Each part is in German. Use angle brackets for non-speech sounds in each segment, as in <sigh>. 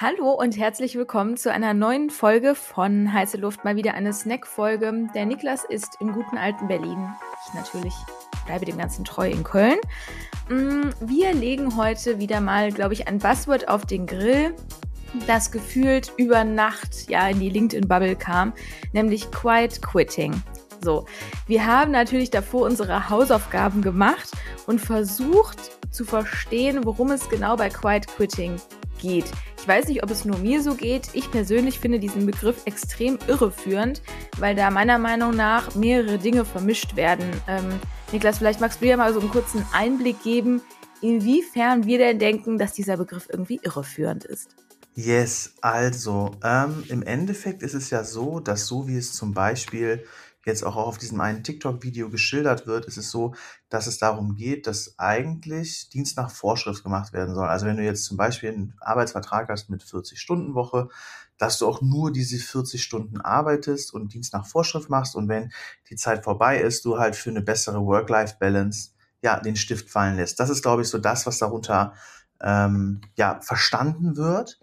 Hallo und herzlich willkommen zu einer neuen Folge von Heiße Luft, mal wieder eine Snack-Folge. Der Niklas ist im guten alten Berlin. Ich natürlich bleibe dem Ganzen treu in Köln. Mm, wir legen heute wieder mal, glaube ich, ein Buzzword auf den Grill, das gefühlt über Nacht ja in die LinkedIn-Bubble kam, nämlich Quiet Quitting. So, wir haben natürlich davor unsere Hausaufgaben gemacht und versucht zu verstehen, worum es genau bei Quiet Quitting geht. Ich weiß nicht, ob es nur mir so geht. Ich persönlich finde diesen Begriff extrem irreführend, weil da meiner Meinung nach mehrere Dinge vermischt werden. Ähm, Niklas, vielleicht magst du dir mal so einen kurzen Einblick geben, inwiefern wir denn denken, dass dieser Begriff irgendwie irreführend ist. Yes, also ähm, im Endeffekt ist es ja so, dass so wie es zum Beispiel jetzt auch auf diesem einen TikTok-Video geschildert wird, ist es so, dass es darum geht, dass eigentlich Dienst nach Vorschrift gemacht werden soll. Also wenn du jetzt zum Beispiel einen Arbeitsvertrag hast mit 40-Stunden-Woche, dass du auch nur diese 40 Stunden arbeitest und Dienst nach Vorschrift machst und wenn die Zeit vorbei ist, du halt für eine bessere Work-Life-Balance ja den Stift fallen lässt. Das ist, glaube ich, so das, was darunter ähm, ja verstanden wird.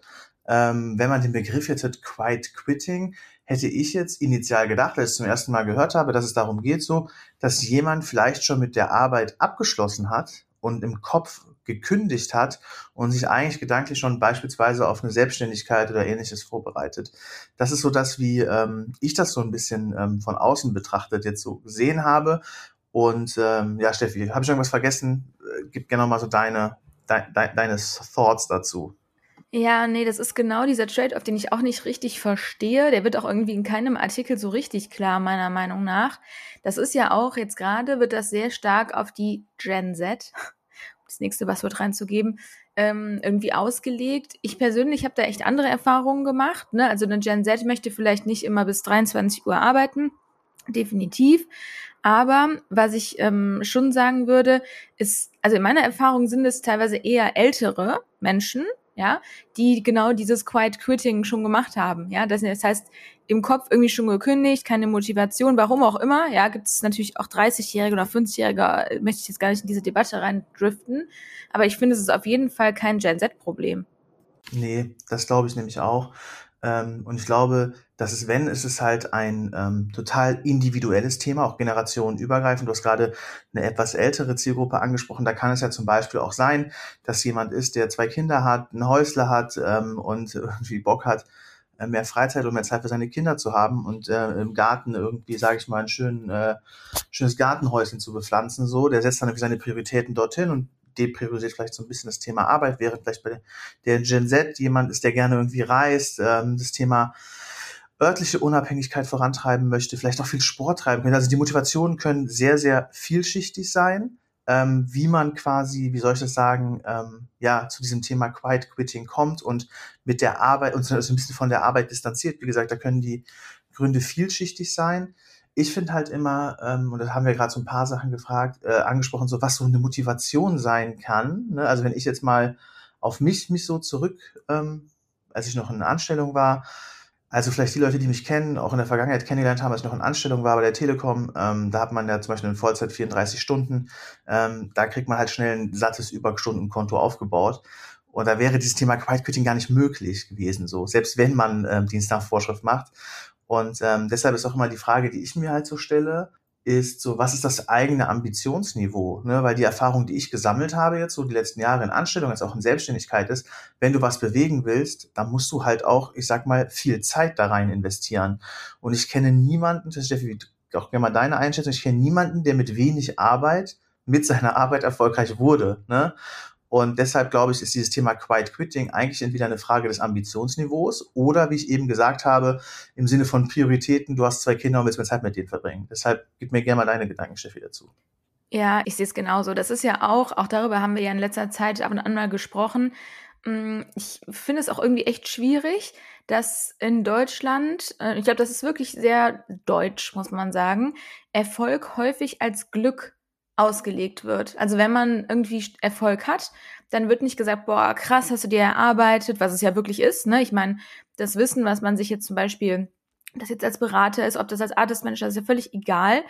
Ähm, wenn man den Begriff jetzt hat, Quiet Quitting, hätte ich jetzt initial gedacht, als ich zum ersten Mal gehört habe, dass es darum geht, so, dass jemand vielleicht schon mit der Arbeit abgeschlossen hat und im Kopf gekündigt hat und sich eigentlich gedanklich schon beispielsweise auf eine Selbstständigkeit oder ähnliches vorbereitet. Das ist so das, wie ähm, ich das so ein bisschen ähm, von außen betrachtet jetzt so gesehen habe. Und ähm, ja, Steffi, habe ich irgendwas vergessen? Äh, gib gerne mal so deine, de, de, deine Thoughts dazu. Ja, nee, das ist genau dieser Trade-off, den ich auch nicht richtig verstehe. Der wird auch irgendwie in keinem Artikel so richtig klar, meiner Meinung nach. Das ist ja auch, jetzt gerade wird das sehr stark auf die Gen Z, <laughs> das nächste Passwort reinzugeben, ähm, irgendwie ausgelegt. Ich persönlich habe da echt andere Erfahrungen gemacht. Ne? Also eine Gen Z möchte vielleicht nicht immer bis 23 Uhr arbeiten, definitiv. Aber was ich ähm, schon sagen würde, ist, also in meiner Erfahrung sind es teilweise eher ältere Menschen, ja, die genau dieses Quiet Quitting schon gemacht haben, ja, das, das heißt, im Kopf irgendwie schon gekündigt, keine Motivation, warum auch immer, ja, gibt es natürlich auch 30-Jährige oder 50-Jährige, möchte ich jetzt gar nicht in diese Debatte reindriften, aber ich finde, es ist auf jeden Fall kein Gen Z-Problem. Nee, das glaube ich nämlich auch. Ähm, und ich glaube, dass es, wenn, ist es halt ein ähm, total individuelles Thema, auch generationenübergreifend. Du hast gerade eine etwas ältere Zielgruppe angesprochen. Da kann es ja zum Beispiel auch sein, dass jemand ist, der zwei Kinder hat, ein Häusle hat ähm, und irgendwie Bock hat, äh, mehr Freizeit und mehr Zeit für seine Kinder zu haben und äh, im Garten irgendwie, sage ich mal, ein schön, äh, schönes Gartenhäuschen zu bepflanzen. So, der setzt dann irgendwie seine Prioritäten dorthin und depriorisiert vielleicht so ein bisschen das Thema Arbeit, während vielleicht bei der Gen Z jemand ist, der gerne irgendwie reist, ähm, das Thema örtliche Unabhängigkeit vorantreiben möchte, vielleicht auch viel Sport treiben könnte. Also die Motivationen können sehr, sehr vielschichtig sein. Ähm, wie man quasi, wie soll ich das sagen, ähm, ja, zu diesem Thema Quiet Quitting kommt und mit der Arbeit, und so ein bisschen von der Arbeit distanziert. Wie gesagt, da können die Gründe vielschichtig sein ich finde halt immer, ähm, und da haben wir gerade so ein paar Sachen gefragt, äh, angesprochen, so was so eine Motivation sein kann. Ne? Also wenn ich jetzt mal auf mich mich so zurück, ähm, als ich noch in Anstellung war, also vielleicht die Leute, die mich kennen, auch in der Vergangenheit kennengelernt haben, als ich noch in Anstellung war bei der Telekom, ähm, da hat man ja zum Beispiel in Vollzeit 34 Stunden, ähm, da kriegt man halt schnell ein sattes Überstundenkonto aufgebaut. Und da wäre dieses Thema Quiet Quitting gar nicht möglich gewesen, so selbst wenn man ähm, Dienst nach Vorschrift macht. Und ähm, deshalb ist auch immer die Frage, die ich mir halt so stelle, ist so, was ist das eigene Ambitionsniveau? Ne? Weil die Erfahrung, die ich gesammelt habe jetzt so die letzten Jahre in Anstellung, als auch in Selbstständigkeit ist, wenn du was bewegen willst, dann musst du halt auch, ich sag mal, viel Zeit da rein investieren. Und ich kenne niemanden, das ist Steffi, auch gerne mal deine Einschätzung, ich kenne niemanden, der mit wenig Arbeit mit seiner Arbeit erfolgreich wurde. Ne? Und deshalb glaube ich, ist dieses Thema Quiet Quitting eigentlich entweder eine Frage des Ambitionsniveaus oder, wie ich eben gesagt habe, im Sinne von Prioritäten, du hast zwei Kinder und willst mehr Zeit mit denen verbringen. Deshalb gib mir gerne mal deine Gedanken, Steffi, dazu. Ja, ich sehe es genauso. Das ist ja auch, auch darüber haben wir ja in letzter Zeit ab und an mal gesprochen. Mm, ich finde es auch irgendwie echt schwierig, dass in Deutschland, äh, ich glaube, das ist wirklich sehr deutsch, muss man sagen, Erfolg häufig als Glück ausgelegt wird. Also wenn man irgendwie Erfolg hat, dann wird nicht gesagt, boah, krass, hast du dir erarbeitet, was es ja wirklich ist. Ne? Ich meine, das Wissen, was man sich jetzt zum Beispiel, das jetzt als Berater ist, ob das als Artist Manager, ist ja völlig egal,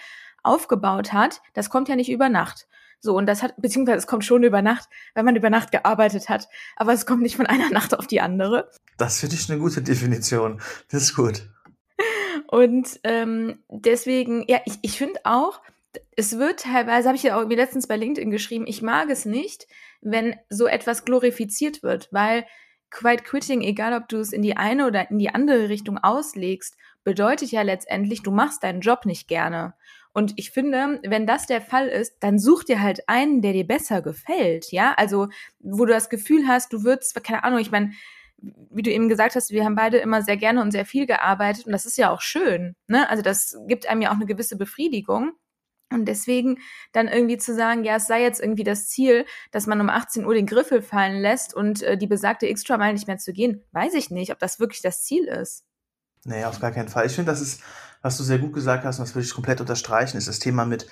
aufgebaut hat, das kommt ja nicht über Nacht. So, und das hat, beziehungsweise es kommt schon über Nacht, wenn man über Nacht gearbeitet hat, aber es kommt nicht von einer <laughs> Nacht auf die andere. Das finde ich eine gute Definition. Das ist gut. Und ähm, deswegen, ja, ich, ich finde auch, es wird teilweise, habe ich ja auch mir letztens bei LinkedIn geschrieben, ich mag es nicht, wenn so etwas glorifiziert wird, weil Quiet Quitting, egal ob du es in die eine oder in die andere Richtung auslegst, bedeutet ja letztendlich, du machst deinen Job nicht gerne. Und ich finde, wenn das der Fall ist, dann such dir halt einen, der dir besser gefällt, ja? Also, wo du das Gefühl hast, du würdest, keine Ahnung, ich meine, wie du eben gesagt hast, wir haben beide immer sehr gerne und sehr viel gearbeitet und das ist ja auch schön, ne? Also, das gibt einem ja auch eine gewisse Befriedigung. Und deswegen dann irgendwie zu sagen, ja, es sei jetzt irgendwie das Ziel, dass man um 18 Uhr den Griffel fallen lässt und äh, die besagte Extra-Mile nicht mehr zu gehen, weiß ich nicht, ob das wirklich das Ziel ist. Nee, auf gar keinen Fall. Ich finde, das ist, was du sehr gut gesagt hast, und das würde ich komplett unterstreichen, ist das Thema mit,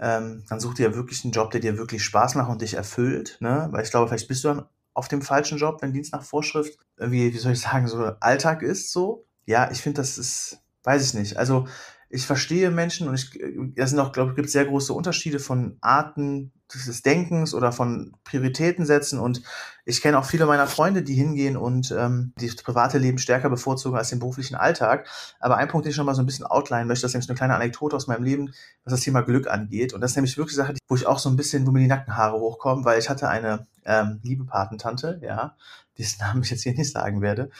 ähm, dann such dir wirklich einen Job, der dir wirklich Spaß macht und dich erfüllt, ne? Weil ich glaube, vielleicht bist du dann auf dem falschen Job, wenn Dienst nach Vorschrift irgendwie, wie soll ich sagen, so Alltag ist so. Ja, ich finde, das ist, weiß ich nicht. Also ich verstehe Menschen und ich, es sind auch, glaube ich, gibt sehr große Unterschiede von Arten des Denkens oder von Prioritäten setzen. Und ich kenne auch viele meiner Freunde, die hingehen und ähm, das private Leben stärker bevorzugen als den beruflichen Alltag. Aber ein Punkt, den ich noch mal so ein bisschen outline möchte, das ist nämlich eine kleine Anekdote aus meinem Leben, was das Thema Glück angeht. Und das ist nämlich wirklich Sache, wo ich auch so ein bisschen, wo mir die Nackenhaare hochkommen, weil ich hatte eine ähm, liebe Patentante, ja, dessen Namen ich jetzt hier nicht sagen werde,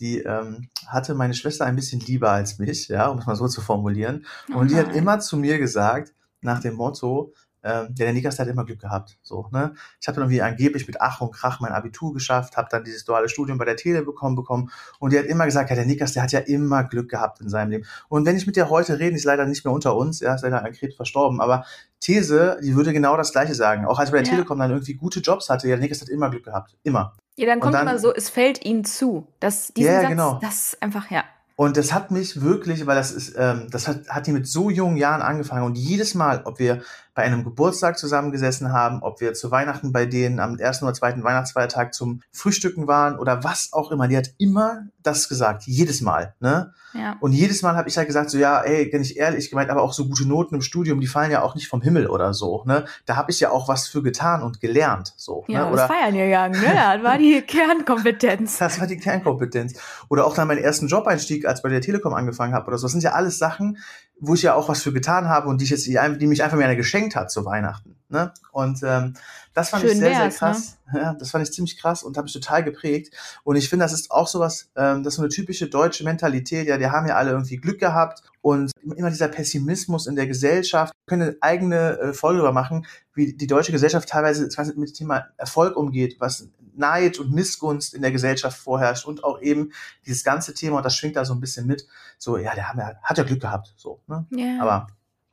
die ähm, hatte meine Schwester ein bisschen lieber als mich, ja, um es mal so zu formulieren. Und oh die hat immer zu mir gesagt, nach dem Motto, ähm, ja, der Niklas, hat immer Glück gehabt. So, ne? Ich habe dann irgendwie angeblich mit Ach und Krach mein Abitur geschafft, habe dann dieses duale Studium bei der Tele bekommen bekommen und die hat immer gesagt, ja, der Niklas, der hat ja immer Glück gehabt in seinem Leben. Und wenn ich mit der heute rede, ist leider nicht mehr unter uns, ja, ist leider an Krebs verstorben, aber These, die würde genau das Gleiche sagen. Auch als bei der ja. Telekom dann irgendwie gute Jobs hatte, ja, der Niklas hat immer Glück gehabt. Immer. Ja, dann kommt dann, immer so, es fällt ihm zu. Das, diesen ja, Satz, genau. das ist einfach, ja. Und das hat mich wirklich, weil das ist, ähm, das hat, hat die mit so jungen Jahren angefangen. Und jedes Mal, ob wir bei einem Geburtstag zusammengesessen haben, ob wir zu Weihnachten bei denen am ersten oder zweiten Weihnachtsfeiertag zum Frühstücken waren oder was auch immer, die hat immer das gesagt, jedes Mal. Ne? Ja. Und jedes Mal habe ich halt gesagt, so ja, ey, bin ich ehrlich gemeint, aber auch so gute Noten im Studium, die fallen ja auch nicht vom Himmel oder so. Ne? Da habe ich ja auch was für getan und gelernt. So, ja, ne? oder feiern gegangen, ne? Das war die <laughs> Kernkompetenz. das war die Kernkompetenz. Oder auch dann meinen ersten Job-Einstieg, als bei der Telekom angefangen habe oder so. Das sind ja alles Sachen, wo ich ja auch was für getan habe und die, ich jetzt, die mich einfach mir eine geschenkt hat zu Weihnachten. Ne? Und ähm, das fand Schön ich sehr, sehr ne? krass. Ne? Ja, das fand ich ziemlich krass und habe mich total geprägt. Und ich finde, das ist auch sowas, ähm, das ist so eine typische deutsche Mentalität. Ja, die haben ja alle irgendwie Glück gehabt und immer dieser Pessimismus in der Gesellschaft. Wir können eine eigene äh, Folge darüber machen, wie die deutsche Gesellschaft teilweise mit dem Thema Erfolg umgeht, was Neid und Missgunst in der Gesellschaft vorherrscht und auch eben dieses ganze Thema, und das schwingt da so ein bisschen mit, so, ja, der hat, hat ja Glück gehabt, so, ne? Ja, Aber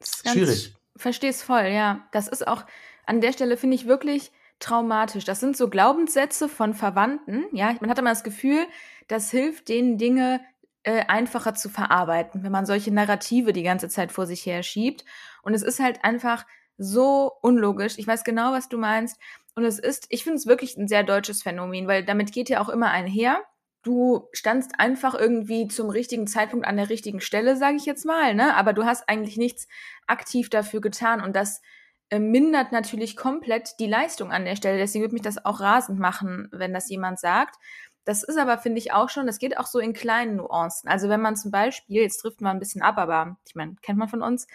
schwierig. Versteh's voll, ja. Das ist auch, an der Stelle finde ich wirklich traumatisch. Das sind so Glaubenssätze von Verwandten, ja. Man hat immer das Gefühl, das hilft denen Dinge äh, einfacher zu verarbeiten, wenn man solche Narrative die ganze Zeit vor sich her schiebt. Und es ist halt einfach so unlogisch. Ich weiß genau, was du meinst. Und es ist, ich finde es wirklich ein sehr deutsches Phänomen, weil damit geht ja auch immer einher. Du standst einfach irgendwie zum richtigen Zeitpunkt an der richtigen Stelle, sage ich jetzt mal, ne? Aber du hast eigentlich nichts aktiv dafür getan und das äh, mindert natürlich komplett die Leistung an der Stelle. Deswegen würde mich das auch rasend machen, wenn das jemand sagt. Das ist aber, finde ich, auch schon, das geht auch so in kleinen Nuancen. Also wenn man zum Beispiel, jetzt trifft man ein bisschen ab, aber ich meine, kennt man von uns,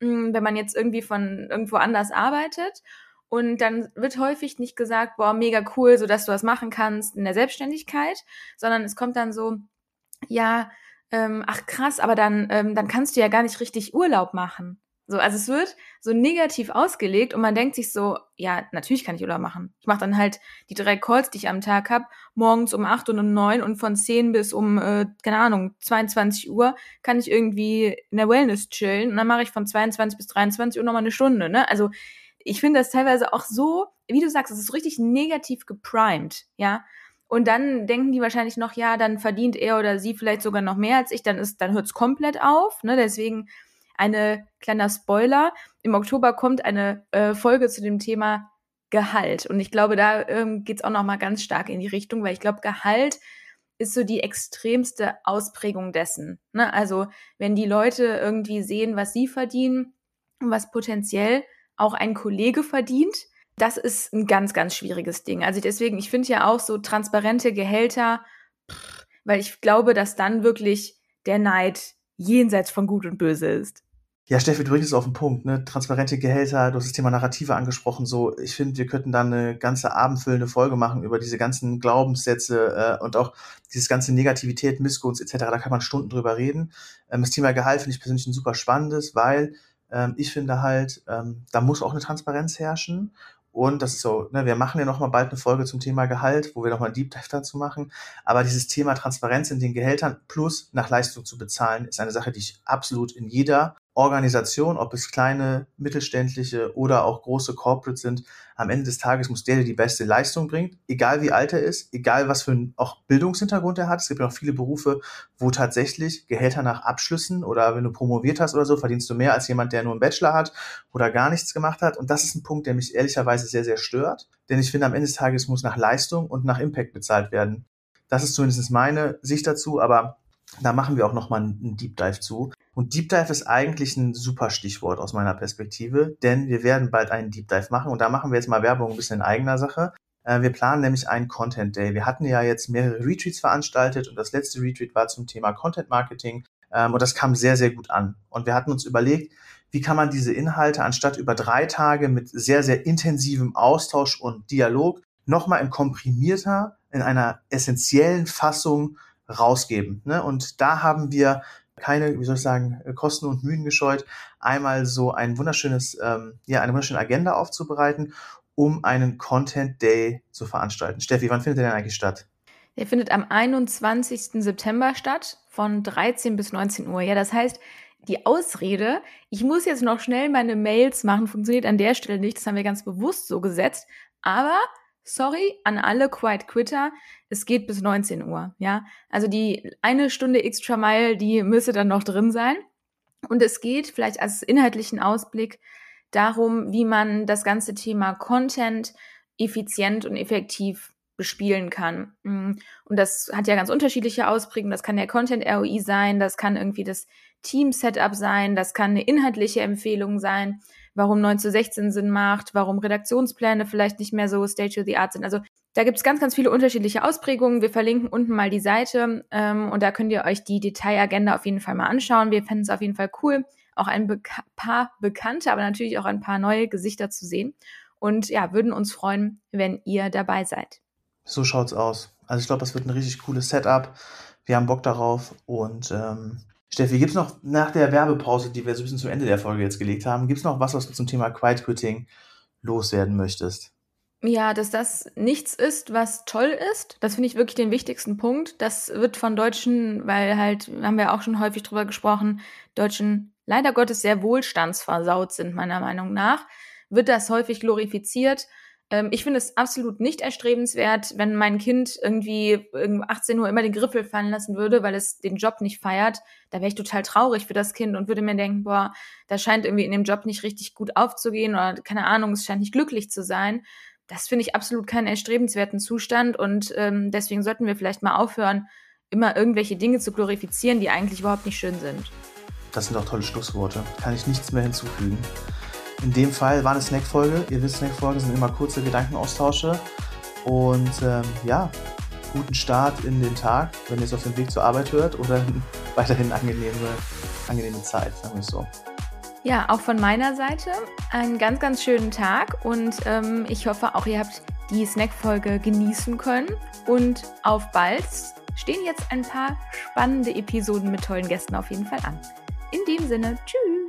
hm, wenn man jetzt irgendwie von irgendwo anders arbeitet und dann wird häufig nicht gesagt, boah, mega cool, so dass du das machen kannst in der Selbstständigkeit, sondern es kommt dann so, ja, ähm, ach krass, aber dann, ähm, dann kannst du ja gar nicht richtig Urlaub machen. So, also es wird so negativ ausgelegt und man denkt sich so, ja, natürlich kann ich Urlaub machen. Ich mache dann halt die drei Calls, die ich am Tag habe, morgens um acht und um neun und von zehn bis um, äh, keine Ahnung, 22 Uhr kann ich irgendwie in der Wellness chillen und dann mache ich von 22 bis 23 Uhr nochmal eine Stunde. Ne? Also ich finde das teilweise auch so, wie du sagst, es ist richtig negativ geprimed, ja. Und dann denken die wahrscheinlich noch, ja, dann verdient er oder sie vielleicht sogar noch mehr als ich, dann ist, dann hört's komplett auf. Ne? Deswegen eine kleiner Spoiler. Im Oktober kommt eine äh, Folge zu dem Thema Gehalt. Und ich glaube, da ähm, geht es auch noch mal ganz stark in die Richtung, weil ich glaube, Gehalt ist so die extremste Ausprägung dessen. Ne? Also wenn die Leute irgendwie sehen, was sie verdienen und was potenziell auch ein Kollege verdient, das ist ein ganz, ganz schwieriges Ding. Also deswegen, ich finde ja auch so transparente Gehälter, weil ich glaube, dass dann wirklich der Neid jenseits von Gut und Böse ist. Ja, Steffi, du bringst es auf den Punkt, ne? Transparente Gehälter, du hast das Thema Narrative angesprochen. So, ich finde, wir könnten dann eine ganze abendfüllende Folge machen über diese ganzen Glaubenssätze äh, und auch dieses ganze Negativität, Missgunst etc. Da kann man Stunden drüber reden. Ähm, das Thema Gehalt finde ich persönlich ein super spannendes, weil ähm, ich finde halt, ähm, da muss auch eine Transparenz herrschen. Und das ist so, ne, wir machen ja noch mal bald eine Folge zum Thema Gehalt, wo wir noch mal einen Deep Dive dazu machen. Aber dieses Thema Transparenz in den Gehältern plus nach Leistung zu bezahlen, ist eine Sache, die ich absolut in jeder Organisation, ob es kleine, mittelständliche oder auch große Corporates sind, am Ende des Tages muss der, der die beste Leistung bringt, egal wie alt er ist, egal was für einen auch Bildungshintergrund er hat. Es gibt ja auch viele Berufe, wo tatsächlich Gehälter nach Abschlüssen oder wenn du promoviert hast oder so, verdienst du mehr als jemand, der nur einen Bachelor hat oder gar nichts gemacht hat. Und das ist ein Punkt, der mich ehrlicherweise sehr, sehr stört. Denn ich finde, am Ende des Tages muss nach Leistung und nach Impact bezahlt werden. Das ist zumindest meine Sicht dazu, aber da machen wir auch nochmal einen Deep Dive zu. Und Deep Dive ist eigentlich ein super Stichwort aus meiner Perspektive, denn wir werden bald einen Deep Dive machen und da machen wir jetzt mal Werbung ein bisschen in eigener Sache. Äh, wir planen nämlich einen Content Day. Wir hatten ja jetzt mehrere Retreats veranstaltet und das letzte Retreat war zum Thema Content Marketing ähm, und das kam sehr, sehr gut an. Und wir hatten uns überlegt, wie kann man diese Inhalte anstatt über drei Tage mit sehr, sehr intensivem Austausch und Dialog nochmal in komprimierter, in einer essentiellen Fassung rausgeben. Ne? Und da haben wir keine, wie soll ich sagen, Kosten und Mühen gescheut, einmal so ein wunderschönes, ähm, ja, eine wunderschöne Agenda aufzubereiten, um einen Content Day zu veranstalten. Steffi, wann findet der denn eigentlich statt? Der findet am 21. September statt, von 13 bis 19 Uhr. Ja, das heißt, die Ausrede, ich muss jetzt noch schnell meine Mails machen, funktioniert an der Stelle nicht. Das haben wir ganz bewusst so gesetzt. Aber sorry an alle Quiet Quitter, es geht bis 19 Uhr, ja. Also die eine Stunde extra Mile, die müsste dann noch drin sein. Und es geht vielleicht als inhaltlichen Ausblick darum, wie man das ganze Thema Content effizient und effektiv bespielen kann. Mm. Und das hat ja ganz unterschiedliche Ausprägungen. Das kann der Content ROI sein, das kann irgendwie das Team Setup sein, das kann eine inhaltliche Empfehlung sein warum 9 zu 16 Sinn macht, warum Redaktionspläne vielleicht nicht mehr so state of the art sind. Also da gibt es ganz, ganz viele unterschiedliche Ausprägungen. Wir verlinken unten mal die Seite ähm, und da könnt ihr euch die Detailagenda auf jeden Fall mal anschauen. Wir fänden es auf jeden Fall cool, auch ein be paar bekannte, aber natürlich auch ein paar neue Gesichter zu sehen. Und ja, würden uns freuen, wenn ihr dabei seid. So schaut's aus. Also ich glaube, das wird ein richtig cooles Setup. Wir haben Bock darauf und ähm, Steffi, gibt es noch nach der Werbepause, die wir so ein bisschen zum Ende der Folge jetzt gelegt haben, gibt es noch was, was du zum Thema Quiet Quitting loswerden möchtest? Ja, dass das nichts ist, was toll ist. Das finde ich wirklich den wichtigsten Punkt. Das wird von Deutschen, weil halt, haben wir auch schon häufig drüber gesprochen, Deutschen leider Gottes sehr wohlstandsversaut sind, meiner Meinung nach, wird das häufig glorifiziert ich finde es absolut nicht erstrebenswert, wenn mein Kind irgendwie 18 Uhr immer den Griffel fallen lassen würde, weil es den Job nicht feiert. Da wäre ich total traurig für das Kind und würde mir denken, boah, das scheint irgendwie in dem Job nicht richtig gut aufzugehen oder keine Ahnung, es scheint nicht glücklich zu sein. Das finde ich absolut keinen erstrebenswerten Zustand und ähm, deswegen sollten wir vielleicht mal aufhören, immer irgendwelche Dinge zu glorifizieren, die eigentlich überhaupt nicht schön sind. Das sind doch tolle Schlussworte. Kann ich nichts mehr hinzufügen. In dem Fall war eine Snack-Folge. Ihr wisst, Snack-Folgen sind immer kurze Gedankenaustausche. Und ähm, ja, guten Start in den Tag, wenn ihr es auf dem Weg zur Arbeit hört oder <laughs> weiterhin angenehme, angenehme Zeit, sagen wir es so. Ja, auch von meiner Seite einen ganz, ganz schönen Tag und ähm, ich hoffe auch, ihr habt die Snack-Folge genießen können und auf bald stehen jetzt ein paar spannende Episoden mit tollen Gästen auf jeden Fall an. In dem Sinne, tschüss!